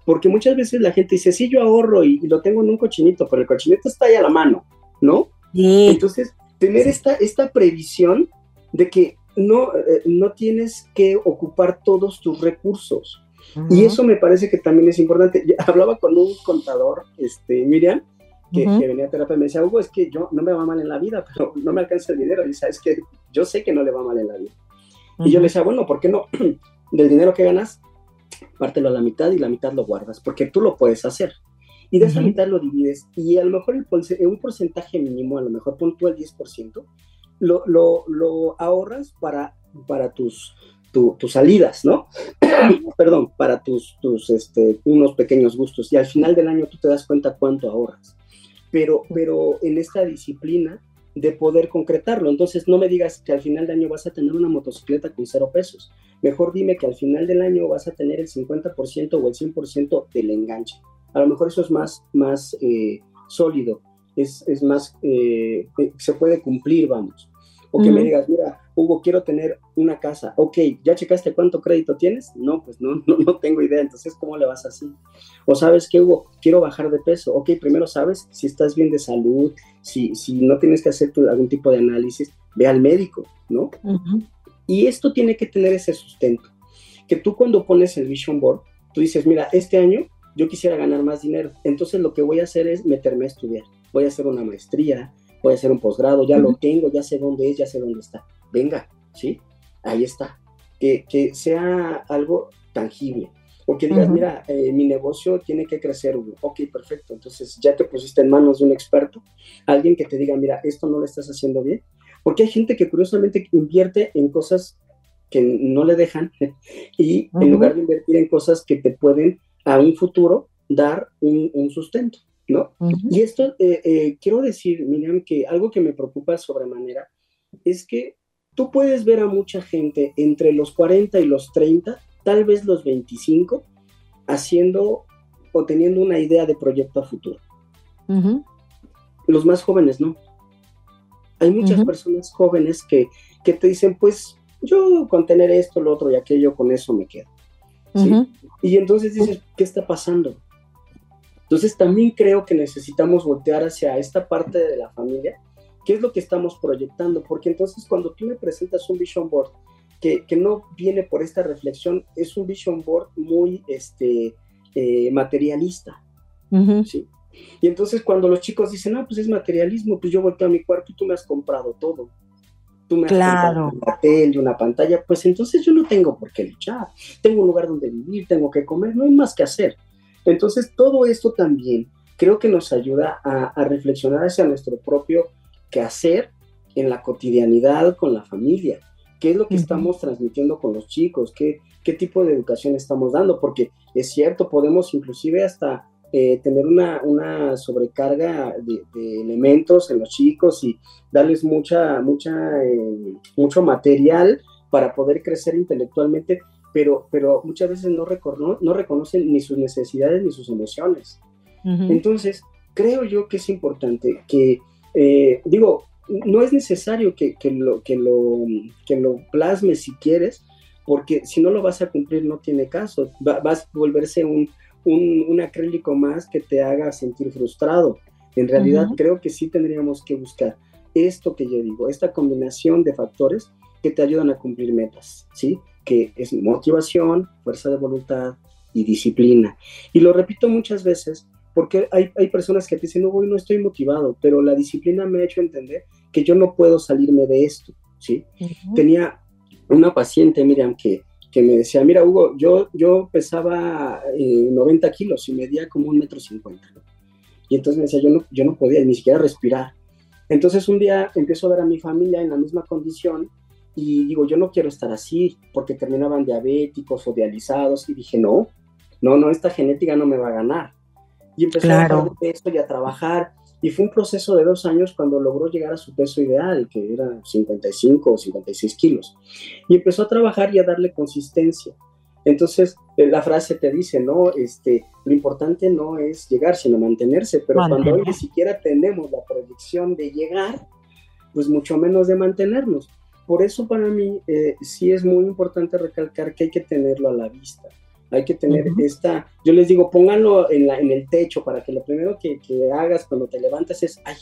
porque muchas veces la gente dice, sí, yo ahorro y, lo tengo en un cochinito, pero el cochinito está ahí a la mano, ¿no? Entonces, tener esta, esta previsión de que no, eh, no tienes que ocupar todos tus recursos. Y eso me parece que también es importante. (laughs) hablaba con un contador, este, Miriam, que, venía a terapia y me decía, Hugo, es que yo no me va mal en la vida, (laughs) pero no me alcanza el dinero. Y sabes que yo sé que no le va mal en la vida. Y yo le decía, bueno, ¿por qué no? (clears throat) Del dinero que ganas, pártelo a la mitad y la mitad lo guardas, porque tú lo puedes hacer. Y de esa mitad lo divides. Y a lo mejor el, un porcentaje mínimo, a lo mejor pon tú el 10%, lo, lo, ahorras para, para tus, tus salidas, ¿no? (clears throat) Perdón, para tus, tus este, unos pequeños gustos. Y al final del año tú te das cuenta cuánto ahorras. Pero, pero en esta disciplina de poder concretarlo. Entonces, no me digas que al final del año vas a tener una motocicleta con cero pesos. Mejor dime que al final del año vas a tener el 50% o el 100% del enganche. A lo mejor eso es más, más eh, sólido, es, es más, eh, se puede cumplir, vamos. O que me digas, mira, Hugo, quiero tener una casa. Ok, ¿ya checaste cuánto crédito tienes? No, pues no, (laughs) no, no tengo idea. Entonces, ¿cómo le vas así? O sabes que, Hugo, quiero bajar de peso. Ok, primero sabes si estás bien de salud, si, si no tienes que hacer algún tipo de análisis, ve al médico, ¿no? Y esto tiene que tener ese sustento. Que tú cuando pones el vision board, tú dices, mira, este año yo quisiera ganar más dinero. Entonces lo que voy a hacer es meterme a estudiar. Voy a hacer una maestría, voy a hacer un posgrado, ya lo tengo, ya sé dónde es, ya sé dónde está venga, ¿sí? Ahí está. Que, que sea algo tangible. O que digas, mira, eh, mi negocio tiene que crecer. Ok, perfecto. Entonces ya te pusiste en manos de un experto, alguien que te diga, mira, esto no lo estás haciendo bien. Porque hay gente que curiosamente invierte en cosas que no le dejan (laughs) y en lugar de invertir en cosas que te pueden a un futuro dar un, sustento, ¿no? Y esto, eh, eh, quiero decir, Miriam, que algo que me preocupa sobremanera es que tú puedes ver a mucha gente entre los 40 y los 30, tal vez los 25, haciendo o teniendo una idea de proyecto a futuro. Los más jóvenes no. Hay muchas personas jóvenes que, te dicen, pues yo con tener esto, lo otro y aquello, con eso me quedo. Y entonces dices, ¿qué está pasando? Entonces también creo que necesitamos voltear hacia esta parte de la familia qué es lo que estamos proyectando, porque entonces cuando tú me presentas un vision board que, que no viene por esta reflexión, es un vision board muy este, eh, materialista, ¿sí? Y entonces cuando los chicos dicen, no, pues es materialismo, pues yo volteo a mi cuarto y tú me has comprado todo. Tú me has comprado una tele, una pantalla, pues entonces yo no tengo por qué luchar. Tengo un lugar donde vivir, tengo que comer, no hay más que hacer. Entonces todo esto también creo que nos ayuda a, a reflexionar hacia nuestro propio que hacer en la cotidianidad con la familia. ¿Qué es lo que estamos transmitiendo con los chicos? ¿Qué, ¿Qué tipo de educación estamos dando? Porque es cierto, podemos inclusive hasta eh, tener una, una sobrecarga de, elementos en los chicos y darles mucha, mucha, eh, mucho material para poder crecer intelectualmente, pero, pero muchas veces no, no reconocen ni sus necesidades ni sus emociones. Entonces, creo yo que es importante que eh, digo, no es necesario que, lo, que, lo, que lo plasmes si quieres, porque si no lo vas a cumplir no tiene caso. vas a volverse un, un, acrílico más que te haga sentir frustrado. En realidad creo que sí tendríamos que buscar esto que yo digo, esta combinación de factores que te ayudan a cumplir metas, ¿sí? Que es motivación, fuerza de voluntad y disciplina. Y lo repito muchas veces porque hay, hay personas que te dicen, no, voy, no estoy motivado, pero la disciplina me ha hecho entender que yo no puedo salirme de esto, ¿sí? Tenía una paciente, Miriam, que, que me decía, mira, Hugo, yo, yo pesaba 90 eh, kilos y medía como un metro cincuenta, Y entonces me decía, yo no, yo no podía ni siquiera respirar. Entonces un día empiezo a ver a mi familia en la misma condición y digo, yo no quiero estar así porque terminaban diabéticos o dializados y dije, no, no, no, esta genética no me va a ganar y empezó a bajar de peso y a trabajar. Y fue un proceso de dos años cuando logró llegar a su peso ideal, que era 55 o 56 kilos. Y empezó a trabajar y a darle consistencia. Entonces, eh, la frase te dice, ¿no? Este, lo importante no es llegar, sino mantenerse, pero cuando hoy ni siquiera tenemos la proyección de llegar, pues mucho menos de mantenernos. Por eso para mí eh, sí es muy importante recalcar que hay que tenerlo a la vista. Hay que tener esta, yo les digo, pónganlo en, la, en el techo para que lo primero que, que, hagas cuando te levantes es, ay,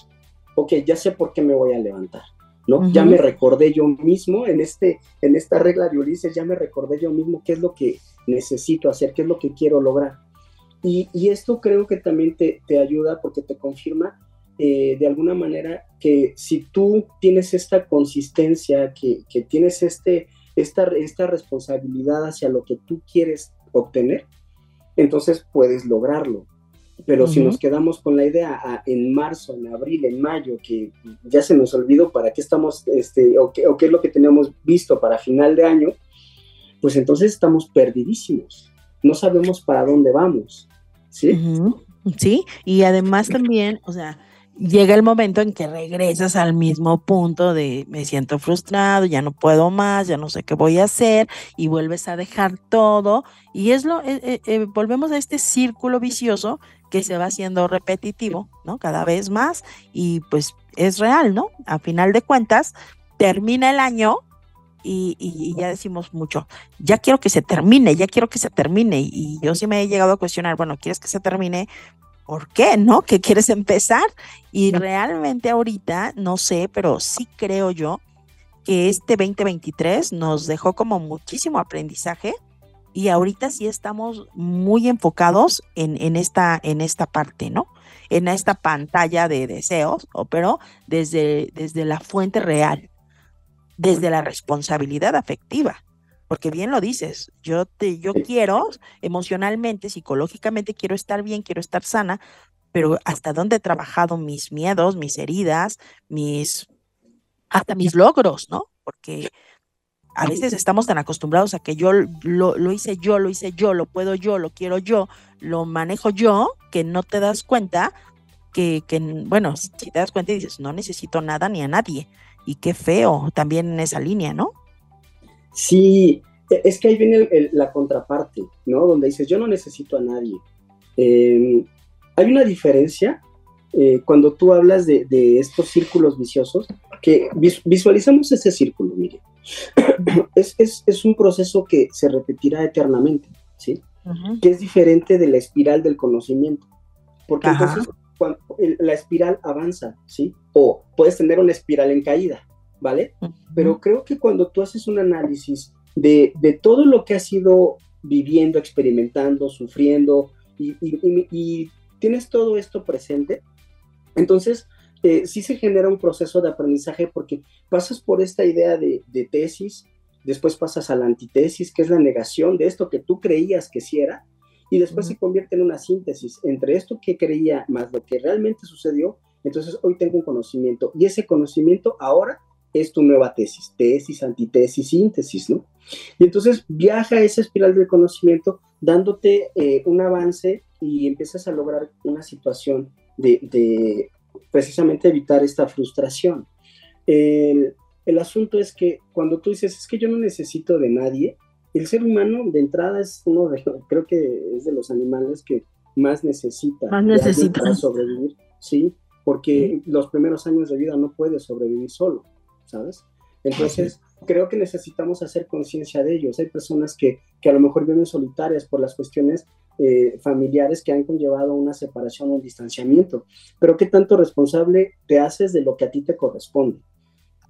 ok, ya sé por qué me voy a levantar, ¿no? Ya me recordé yo mismo en, este, en esta regla de Ulises, ya me recordé yo mismo qué es lo que necesito hacer, qué es lo que quiero lograr. Y, y esto creo que también te, te ayuda porque te confirma eh, de alguna manera que si tú tienes esta consistencia, que, que tienes este, esta, esta responsabilidad hacia lo que tú quieres obtener, entonces puedes lograrlo. Pero si nos quedamos con la idea en marzo, en abril, en mayo, que ya se nos olvidó para qué estamos, este, o, qué, o qué es lo que teníamos visto para final de año, pues entonces estamos perdidísimos. No sabemos para dónde vamos. Sí. Sí, y además también, o sea, llega el momento en que regresas al mismo punto de me siento frustrado, ya no puedo más, ya no sé qué voy a hacer y vuelves a dejar todo y es lo eh, eh, eh, volvemos a este círculo vicioso que se va haciendo repetitivo, ¿no? Cada vez más y pues es real, ¿no? A final de cuentas termina el año y, y, ya decimos mucho, ya quiero que se termine, ya quiero que se termine. Y yo sí me he llegado a cuestionar, bueno, ¿quieres que se termine? ¿Por qué? ¿No? ¿Qué quieres empezar? Y realmente ahorita, no sé, pero sí creo yo que este 2023 nos dejó como muchísimo aprendizaje y ahorita sí estamos muy enfocados en, en, esta, en esta parte, ¿no? En esta pantalla de deseos, pero desde, desde la fuente real, desde la responsabilidad afectiva porque bien lo dices, yo te, yo quiero emocionalmente, psicológicamente quiero estar bien, quiero estar sana, pero hasta dónde he trabajado mis miedos, mis heridas, mis hasta mis logros, ¿no? Porque a veces estamos tan acostumbrados a que yo lo, lo, hice yo, lo hice yo, lo puedo yo, lo quiero yo, lo manejo yo, que no te das cuenta que, que bueno, si te das cuenta y dices, no necesito nada ni a nadie. Y qué feo también en esa línea, ¿no? Sí, e, es que ahí viene la contraparte, ¿no? Donde dices, yo no necesito a nadie. Em, hay una diferencia eh, cuando tú hablas de, estos círculos viciosos, que visualizamos ese círculo, mire. (coughs) es, un proceso que se repetirá eternamente, ¿sí? Que es diferente de la espiral del conocimiento. Porque entonces cuando, la espiral avanza, ¿sí? O puedes tener una espiral en caída, ¿vale? Pero creo que cuando tú haces un análisis de, todo lo que has ido viviendo, experimentando, sufriendo, y, tienes todo esto presente, entonces eh, sí se genera un proceso de aprendizaje porque pasas por esta idea de, tesis, después pasas a la antitesis, que es la negación de esto que tú creías que sí era, y después se convierte en una síntesis entre esto que creía más lo que realmente sucedió. Entonces hoy tengo un conocimiento y ese conocimiento ahora es tu nueva tesis, tesis, antitesis, síntesis, ¿no? Y entonces viaja esa espiral del conocimiento dándote eh, un avance y empiezas a lograr una situación de, precisamente evitar esta frustración. El, el, asunto es que cuando tú dices, es que yo no necesito de nadie, el ser humano de entrada es uno de, creo que es de los animales que más necesita, más necesita. para sobrevivir, ¿sí? Porque los primeros años de vida no puede sobrevivir solo. ¿Sabes? Entonces, creo que necesitamos hacer conciencia de ellos. Hay personas que, que, a lo mejor viven solitarias por las cuestiones eh, familiares que han conllevado una separación o un distanciamiento, pero ¿qué tanto responsable te haces de lo que a ti te corresponde?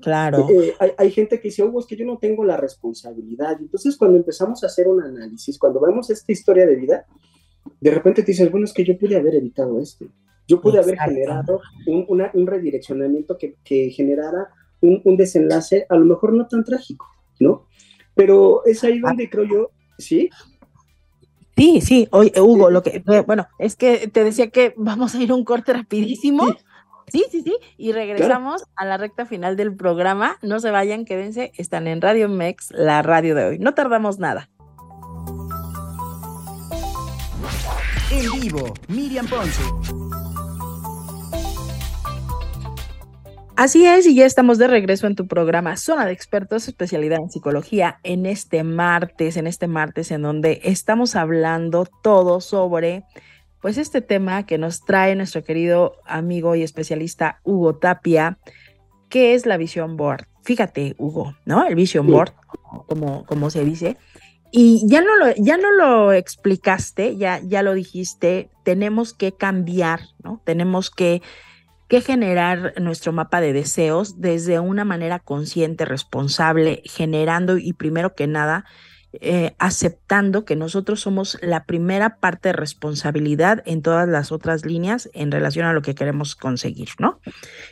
Claro. Eh, hay, hay, gente que dice, Hugo, es que yo no tengo la responsabilidad. Entonces, cuando empezamos a hacer un análisis, cuando vemos esta historia de vida, de repente te dices, bueno, es que yo pude haber evitado esto. Yo pude haber generado un, un redireccionamiento que, que generara un, desenlace a lo mejor no tan trágico, ¿no? Pero es ahí donde creo yo, ¿sí? Sí, sí, oye, Hugo, lo que, eh, bueno, es que te decía que vamos a ir a un corte rapidísimo. Sí, sí, sí, y regresamos a la recta final del programa. No se vayan, quédense, están en Radio Mex, la radio de hoy. No tardamos nada. En vivo, Miriam Ponce. Así es, y ya estamos de regreso en tu programa Zona de Expertos, especialidad en psicología, en este martes, en este martes en donde estamos hablando todo sobre, pues, este tema que nos trae nuestro querido amigo y especialista Hugo Tapia, que es la Vision Board. Fíjate, Hugo, ¿no? El Vision Board, como, como se dice. Y ya no lo, ya no lo explicaste, ya, ya lo dijiste, tenemos que cambiar, ¿no? Tenemos que que generar nuestro mapa de deseos desde una manera consciente, responsable, generando y primero que nada, eh, aceptando que nosotros somos la primera parte de responsabilidad en todas las otras líneas en relación a lo que queremos conseguir, ¿no?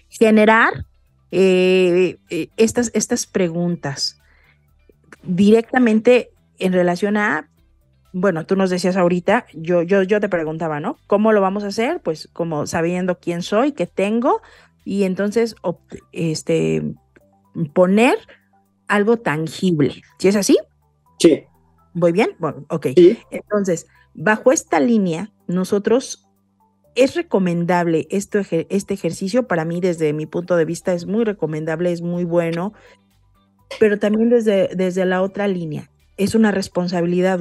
Generar eh, eh, estas, estas preguntas directamente en relación a bueno, tú nos decías ahorita, yo, yo, yo te preguntaba, ¿no? ¿Cómo lo vamos a hacer? Pues como sabiendo quién soy, qué tengo, y entonces este, poner algo tangible. ¿Sí es así? Sí. ¿Voy bien? Bueno, ok. Entonces, bajo esta línea, nosotros ¿Es recomendable esto, este ejercicio? Para mí, desde mi punto de vista, es muy recomendable, es muy bueno, pero también desde, desde la otra línea, es una responsabilidad.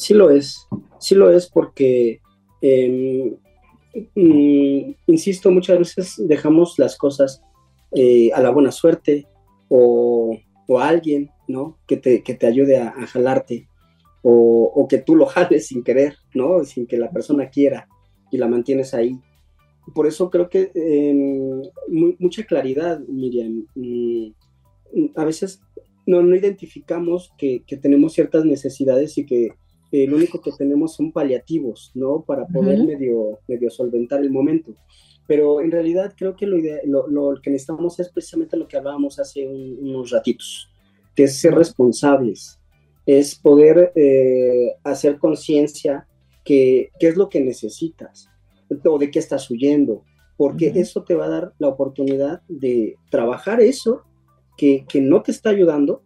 Sí lo es, sí lo es porque, em, mm, insisto, muchas veces dejamos las cosas eh, a la buena suerte o, a alguien, ¿no? Que te, que te ayude a, jalarte o, que tú lo jales sin querer, ¿no? Sin que la persona quiera y la mantienes ahí. Por eso creo que em, mucha claridad, Miriam. Mm, a veces no, no identificamos que, que, tenemos ciertas necesidades y que lo único que tenemos son paliativos, ¿no? Para poder medio, medio solventar el momento. Pero en realidad creo que lo, lo, lo, que necesitamos es precisamente lo que hablábamos hace unos ratitos, que es ser responsables, es poder eh, hacer conciencia que qué es lo que necesitas o de qué estás huyendo, porque eso te va a dar la oportunidad de trabajar eso que, que no te está ayudando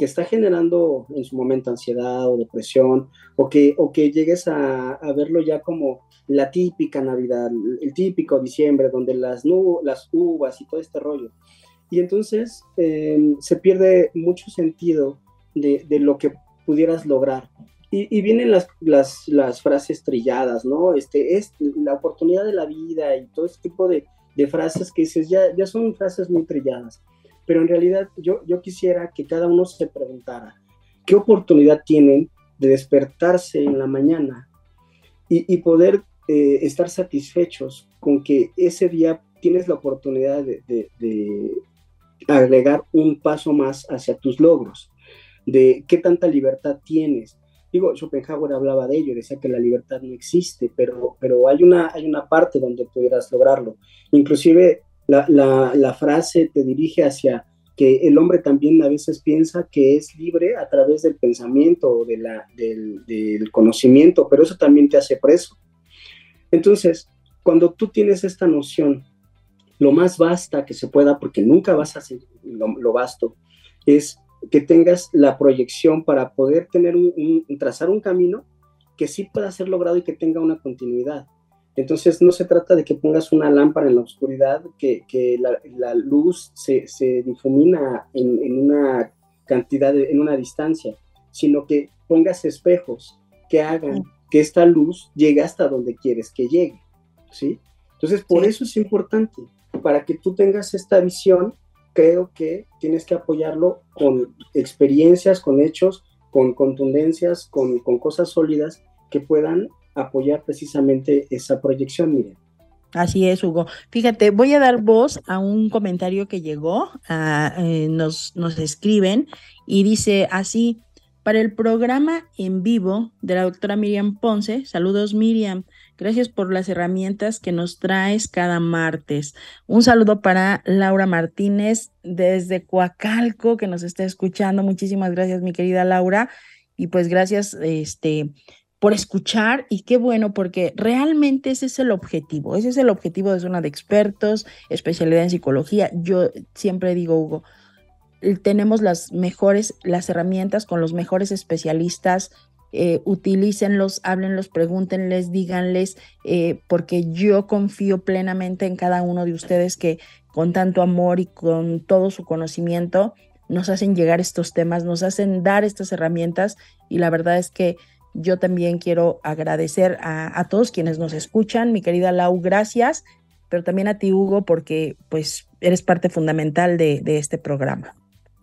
que está generando en su momento ansiedad o depresión, o que, o que llegues a, verlo ya como la típica Navidad, el típico diciembre, donde las, las uvas y todo este rollo. Y entonces em, se pierde mucho sentido de, lo que pudieras lograr. Y, vienen las, las, frases trilladas, ¿no? Este, es la oportunidad de la vida y todo este tipo de, de frases que dices, ya, ya son frases muy trilladas pero en realidad yo, yo quisiera que cada uno se preguntara, ¿qué oportunidad tienen de despertarse en la mañana y, poder eh, estar satisfechos con que ese día tienes la oportunidad de, agregar un paso más hacia tus logros, de qué tanta libertad tienes. Digo, Schopenhauer hablaba de ello, decía que la libertad no existe, pero, pero hay, una, hay una parte donde pudieras lograrlo. Inclusive la, frase te dirige hacia que el hombre también a veces piensa que es libre a través del pensamiento o del, conocimiento, pero eso también te hace preso. Entonces, cuando tú tienes esta noción, lo más basta que se pueda, porque nunca vas a hacer lo, lo vasto, es que tengas la proyección para poder tener un, trazar un camino que sí pueda ser logrado y que tenga una continuidad. Entonces no se trata de que pongas una lámpara en la oscuridad, que, la, luz se, difumina en, una cantidad, en una distancia, sino que pongas espejos que hagan que esta luz llegue hasta donde quieres que llegue, ¿sí? Entonces por eso es importante, para que tú tengas esta visión, creo que tienes que apoyarlo con experiencias, con hechos, con contundencias, con, con cosas sólidas que puedan apoyar precisamente esa proyección, miren. Así es, Hugo. Fíjate, voy a dar voz a un comentario que llegó, eh, nos, nos escriben y dice así, para el programa en vivo de la doctora Miriam Ponce, saludos Miriam, gracias por las herramientas que nos traes cada martes. Un saludo para Laura Martínez desde Coacalco que nos está escuchando. Muchísimas gracias, mi querida Laura. Y pues gracias, este, por escuchar y qué bueno, porque realmente ese es el objetivo, ese es el objetivo de zona de expertos, especialidad en psicología. Yo siempre digo, Hugo, tenemos las mejores, las herramientas con los mejores especialistas, eh, utilícenlos, háblenlos, pregúntenles, díganles, eh, porque yo confío plenamente en cada uno de ustedes que con tanto amor y con todo su conocimiento nos hacen llegar estos temas, nos hacen dar estas herramientas y la verdad es que yo también quiero agradecer a, todos quienes nos escuchan. Mi querida Lau, gracias, pero también a ti, Hugo, porque pues eres parte fundamental de, este programa.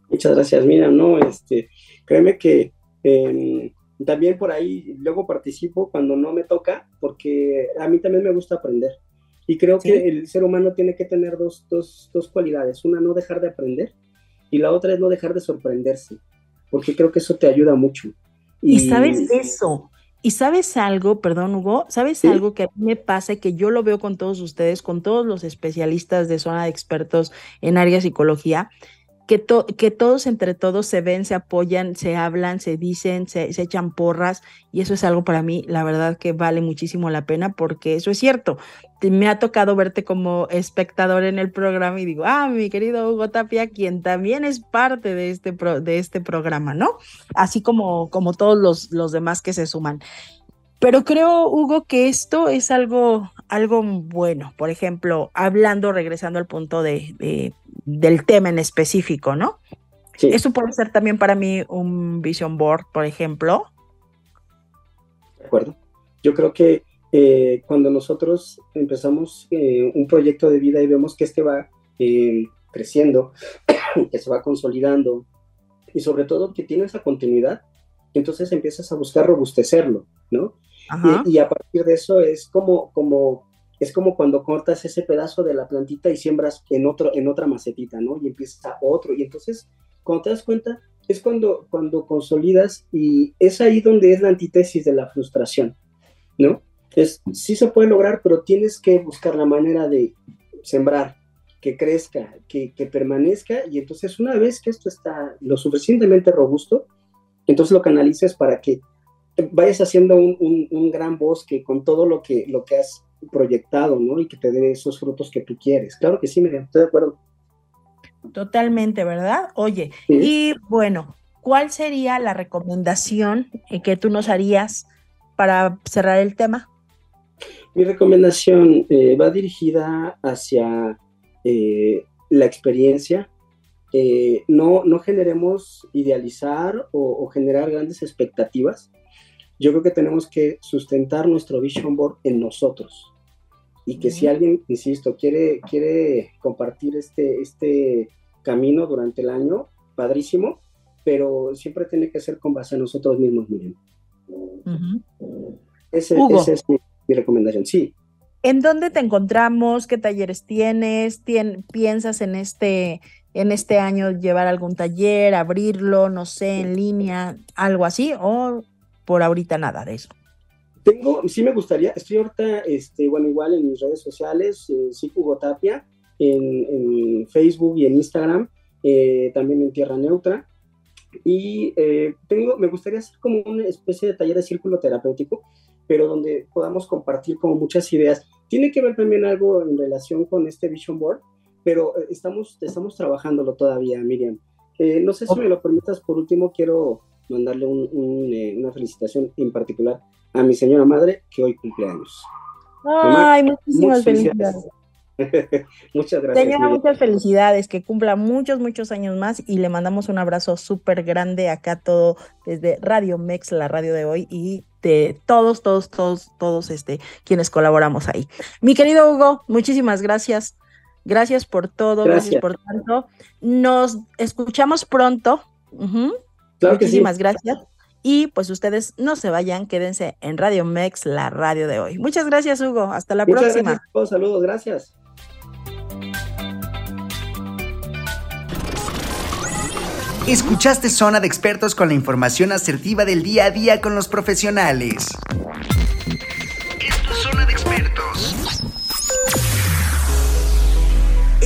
Muchas gracias, mira, no, este, créeme que em, también por ahí luego participo cuando no me toca, porque a mí también me gusta aprender. Y creo que el ser humano tiene que tener dos, dos, dos cualidades. Una, no dejar de aprender, y la otra es no dejar de sorprenderse, porque creo que eso te ayuda mucho. Y, sabes eso, y sabes algo, perdón Hugo, sabes algo que a mí me pasa y que yo lo veo con todos ustedes, con todos los especialistas de zona de expertos en área psicología, que, que todos entre todos se ven, se apoyan, se hablan, se dicen, se, echan porras y eso es algo para mí, la verdad que vale muchísimo la pena porque eso es cierto. Me ha tocado verte como espectador en el programa y digo, ah, mi querido Hugo Tapia, quien también es parte de este, de este programa, ¿no? Así como, como todos los, los demás que se suman. Pero creo, Hugo, que esto es algo, algo bueno. Por ejemplo, hablando, regresando al punto de, del tema en específico, ¿no? Sí. Eso puede ser también para mí un vision board, por ejemplo. De acuerdo. Yo creo que eh, cuando nosotros empezamos eh, un proyecto de vida y vemos que este va eh, creciendo, (coughs) que se va consolidando y sobre todo que tiene esa continuidad, entonces empiezas a buscar robustecerlo, ¿no? Y, a partir de eso es como, como, es como cuando cortas ese pedazo de la plantita y siembras en, otro, en otra macetita, ¿no? Y empieza otro. Y entonces, cuando te das cuenta, es cuando, cuando consolidas y es ahí donde es la antítesis de la frustración, ¿no? Es, sí se puede lograr, pero tienes que buscar la manera de sembrar, que crezca, que, permanezca. Y entonces, una vez que esto está lo suficientemente robusto, entonces lo canalices para que vayas haciendo un, gran bosque con todo lo que, lo que has proyectado, ¿no? Y que te dé esos frutos que tú quieres. Claro que sí, Miriam, estoy de acuerdo. Totalmente, ¿verdad? Oye, y bueno, ¿cuál sería la recomendación que tú nos harías para cerrar el tema? Mi recomendación eh, va dirigida hacia eh, la experiencia. Eh, no, no generemos idealizar o, o generar grandes expectativas yo creo que tenemos que sustentar nuestro vision board en nosotros. Y que si alguien, insisto, quiere, quiere compartir este, este camino durante el año, padrísimo, pero siempre tiene que ser con base a nosotros mismos, miren. esa es mi, recomendación, sí. ¿En dónde te encontramos? ¿Qué talleres tienes? ¿Piensas en este, en este año llevar algún taller, abrirlo, no sé, en línea, algo así? ¿O por ahorita nada de eso. Tengo, sí me gustaría, estoy ahorita, este, bueno, igual en mis redes sociales, eh, sí, Hugo Tapia, en, Facebook y en Instagram, eh, también en Tierra Neutra. Y eh, tengo, me gustaría hacer como una especie de taller de círculo terapéutico, pero donde podamos compartir como muchas ideas. Tiene que ver también algo en relación con este Vision Board, pero estamos, estamos trabajándolo todavía, Miriam. no sé si me lo permitas, por último, quiero mandarle eh, una felicitación en particular a mi señora madre que hoy cumple años. Ay, muchísimas felicidades. (laughs) muchas gracias. Señora, muchas felicidades, que cumpla muchos, muchos años más y le mandamos un abrazo súper grande acá todo desde Radio Mex, la radio de hoy y de todos, todos, todos, todos este, quienes colaboramos ahí. Mi querido Hugo, muchísimas gracias. Gracias por todo, gracias, por tanto. Nos escuchamos pronto. Muchísimas gracias. Y pues ustedes no se vayan, quédense en Radio Mex, la radio de hoy. Muchas gracias, Hugo. Hasta la próxima. saludos, gracias. Escuchaste Zona de Expertos con la información asertiva del día a día con los profesionales.